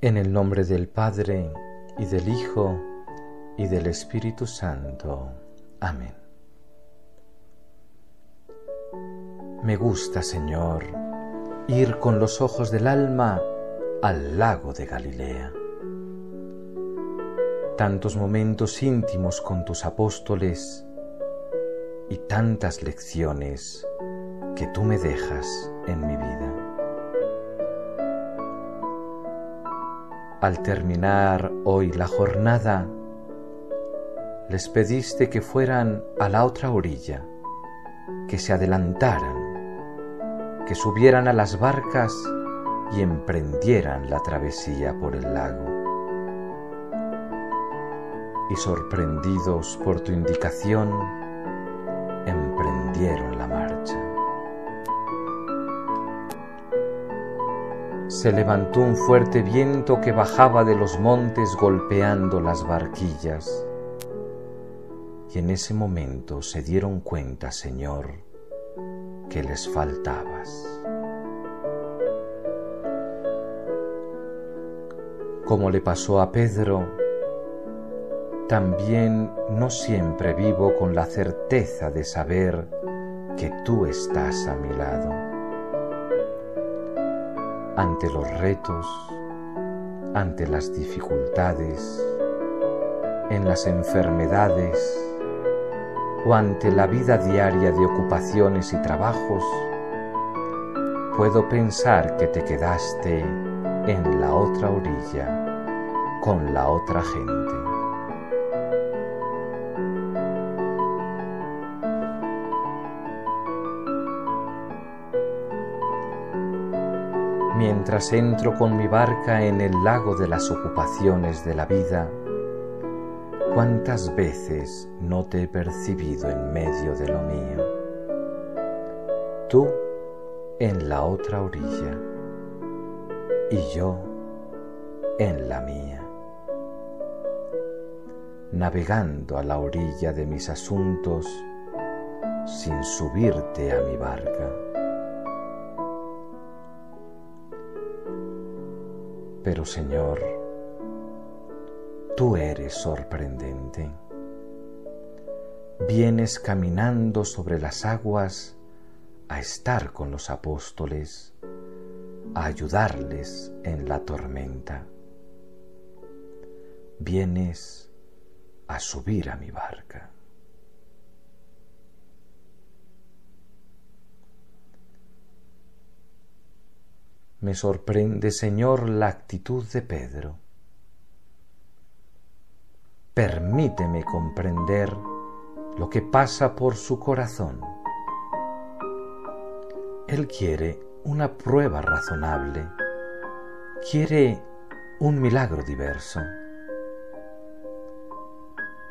En el nombre del Padre, y del Hijo, y del Espíritu Santo. Amén. Me gusta, Señor, ir con los ojos del alma al lago de Galilea. Tantos momentos íntimos con tus apóstoles y tantas lecciones que tú me dejas en mi vida. Al terminar hoy la jornada, les pediste que fueran a la otra orilla, que se adelantaran, que subieran a las barcas y emprendieran la travesía por el lago. Y sorprendidos por tu indicación, emprendieron la marcha. se levantó un fuerte viento que bajaba de los montes golpeando las barquillas. Y en ese momento se dieron cuenta, Señor, que les faltabas. Como le pasó a Pedro, también no siempre vivo con la certeza de saber que tú estás a mi lado ante los retos, ante las dificultades, en las enfermedades o ante la vida diaria de ocupaciones y trabajos, puedo pensar que te quedaste en la otra orilla con la otra gente. Mientras entro con mi barca en el lago de las ocupaciones de la vida, cuántas veces no te he percibido en medio de lo mío. Tú en la otra orilla y yo en la mía, navegando a la orilla de mis asuntos sin subirte a mi barca. Pero Señor, tú eres sorprendente. Vienes caminando sobre las aguas a estar con los apóstoles, a ayudarles en la tormenta. Vienes a subir a mi barca. Me sorprende, Señor, la actitud de Pedro. Permíteme comprender lo que pasa por su corazón. Él quiere una prueba razonable, quiere un milagro diverso.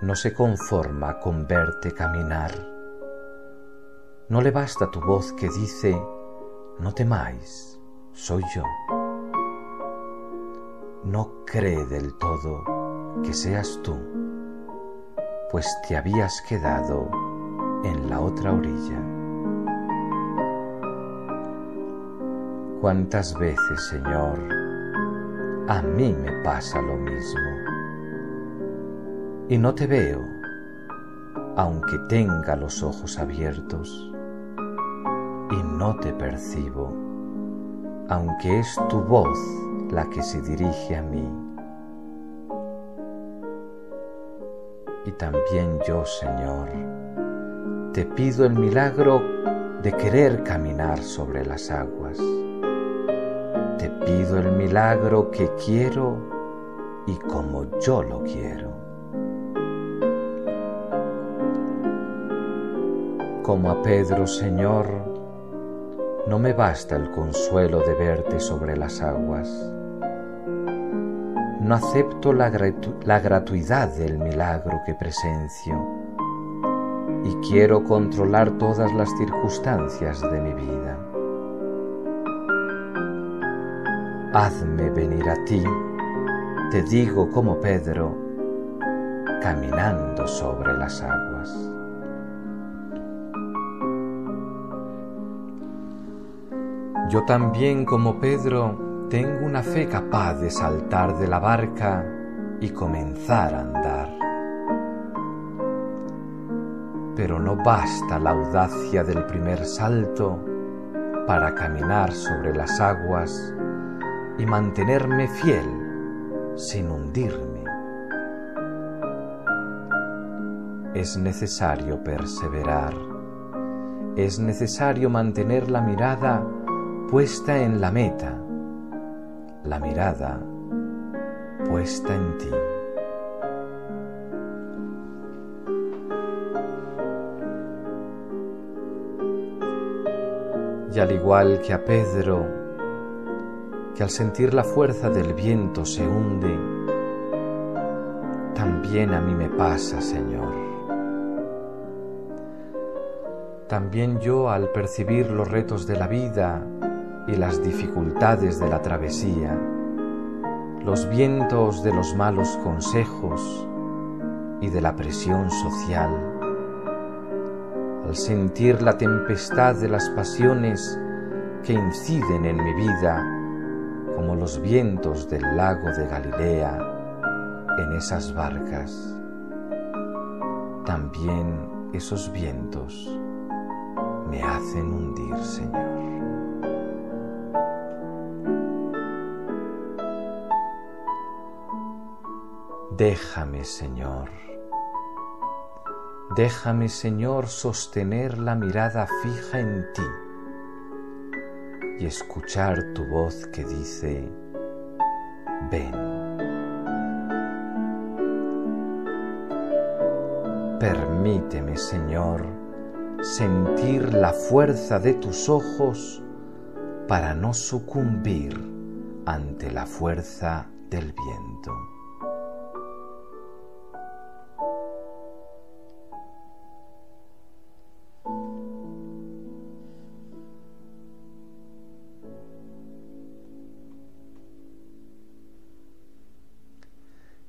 No se conforma con verte caminar. No le basta tu voz que dice, no temáis soy yo. No cree del todo que seas tú, pues te habías quedado en la otra orilla. ¿Cuántas veces, Señor, a mí me pasa lo mismo? Y no te veo, aunque tenga los ojos abiertos, y no te percibo aunque es tu voz la que se dirige a mí. Y también yo, Señor, te pido el milagro de querer caminar sobre las aguas. Te pido el milagro que quiero y como yo lo quiero. Como a Pedro, Señor, no me basta el consuelo de verte sobre las aguas. No acepto la, gratuidad del milagro que presencio y quiero controlar todas las circunstancias de mi vida. Hazme venir a ti, te digo como Pedro, caminando sobre las aguas. Yo también como Pedro tengo una fe capaz de saltar de la barca y comenzar a andar. Pero no basta la audacia del primer salto para caminar sobre las aguas y mantenerme fiel sin hundirme. Es necesario perseverar, es necesario mantener la mirada puesta en la meta, la mirada puesta en ti. Y al igual que a Pedro, que al sentir la fuerza del viento se hunde, también a mí me pasa, Señor. También yo al percibir los retos de la vida y las dificultades de la travesía, los vientos de los malos consejos y de la presión social, al sentir la tempestad de las pasiones que inciden en mi vida como los vientos del lago de Galilea en esas barcas. También esos vientos me hacen hundir, Señor. Déjame, Señor Déjame, Señor, sostener la mirada fija en ti y escuchar tu voz que dice, ven. Permíteme, Señor, sentir la fuerza de tus ojos para no sucumbir ante la fuerza del viento.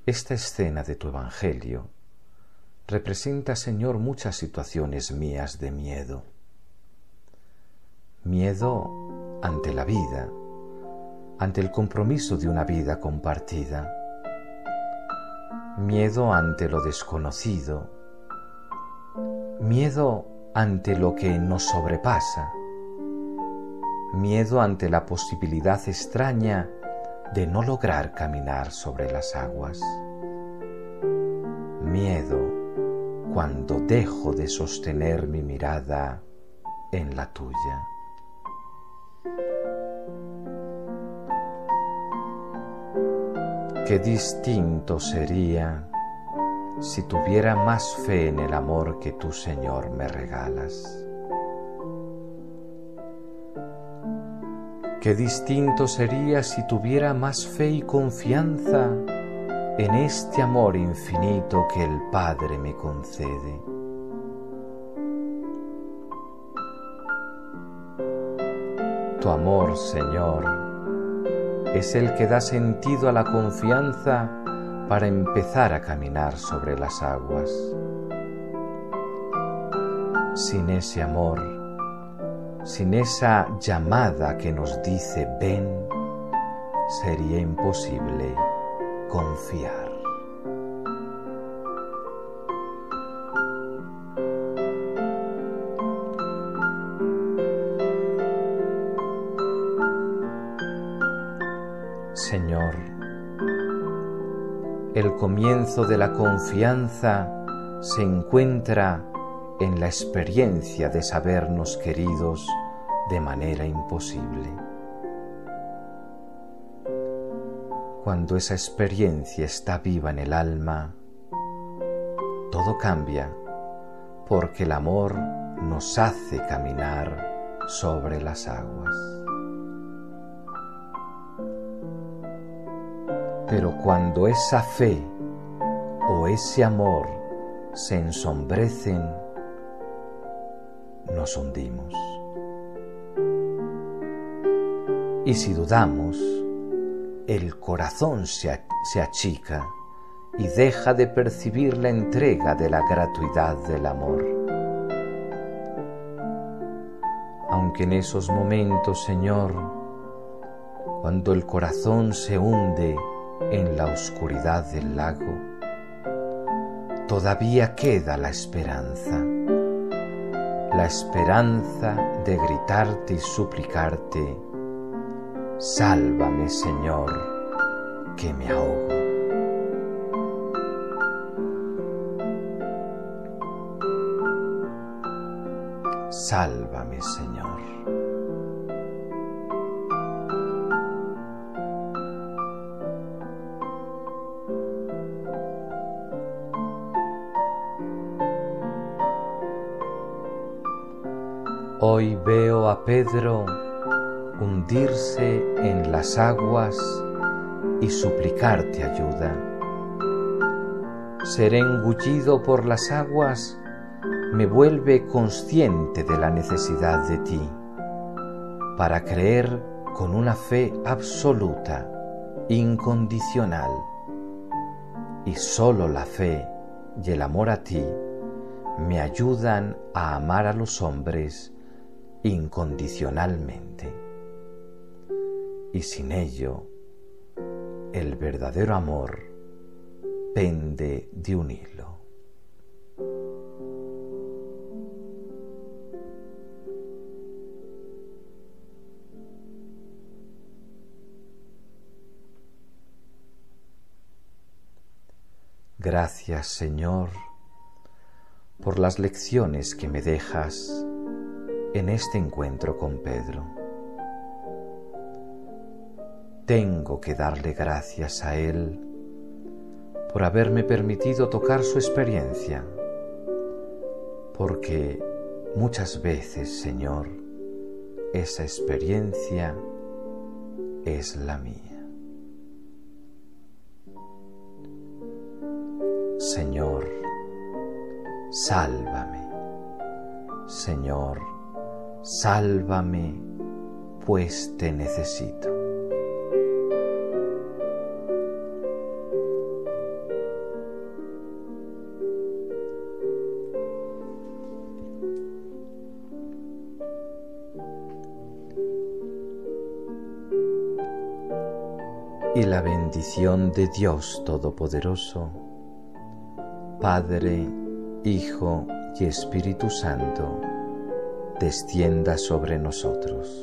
Esta escena de tu Evangelio representa, Señor, muchas situaciones mías de miedo. Miedo ante la vida, ante el compromiso de una vida compartida. Miedo ante lo desconocido. Miedo ante lo que nos sobrepasa. Miedo ante la posibilidad extraña de no lograr caminar sobre las aguas. Miedo cuando dejo de sostener mi mirada en la tuya. Qué distinto sería si tuviera más fe en el amor que tú, Señor, me regalas. Qué distinto sería si tuviera más fe y confianza en este amor infinito que el Padre me concede. Tu amor, Señor, es el que da sentido a la confianza para empezar a caminar sobre las aguas. Sin ese amor, sin esa llamada que nos dice ven, sería imposible confiar. Señor, el comienzo de la confianza se encuentra en la experiencia de sabernos queridos de manera imposible. Cuando esa experiencia está viva en el alma, todo cambia porque el amor nos hace caminar sobre las aguas. Pero cuando esa fe o ese amor se ensombrecen, nos hundimos. Y si dudamos, el corazón se, achica y deja de percibir la entrega de la gratuidad del amor. aunque en esos momentos, Señor, cuando el corazón se hunde en la oscuridad del lago, todavía queda la esperanza, la esperanza de gritarte y suplicarte, sálvame Señor, que me ahogo. Sálvame Señor. Hoy veo a Pedro hundirse en las aguas y suplicarte ayuda. Ser engullido por las aguas me vuelve consciente de la necesidad de ti, para creer con una fe absoluta, incondicional. Y solo la fe y el amor a ti me ayudan a amar a los hombres incondicionalmente. Y sin ello, el verdadero amor pende de un hilo. Gracias Señor por las lecciones que me dejas en este encuentro con Pedro. Tengo que darle gracias a Él por haberme permitido tocar su experiencia, porque muchas veces, Señor, esa experiencia es la mía. Señor, sálvame. Señor, sálvame, pues te necesito. Y la bendición de Dios Todopoderoso, Padre, Hijo y Espíritu Santo, descienda sobre nosotros.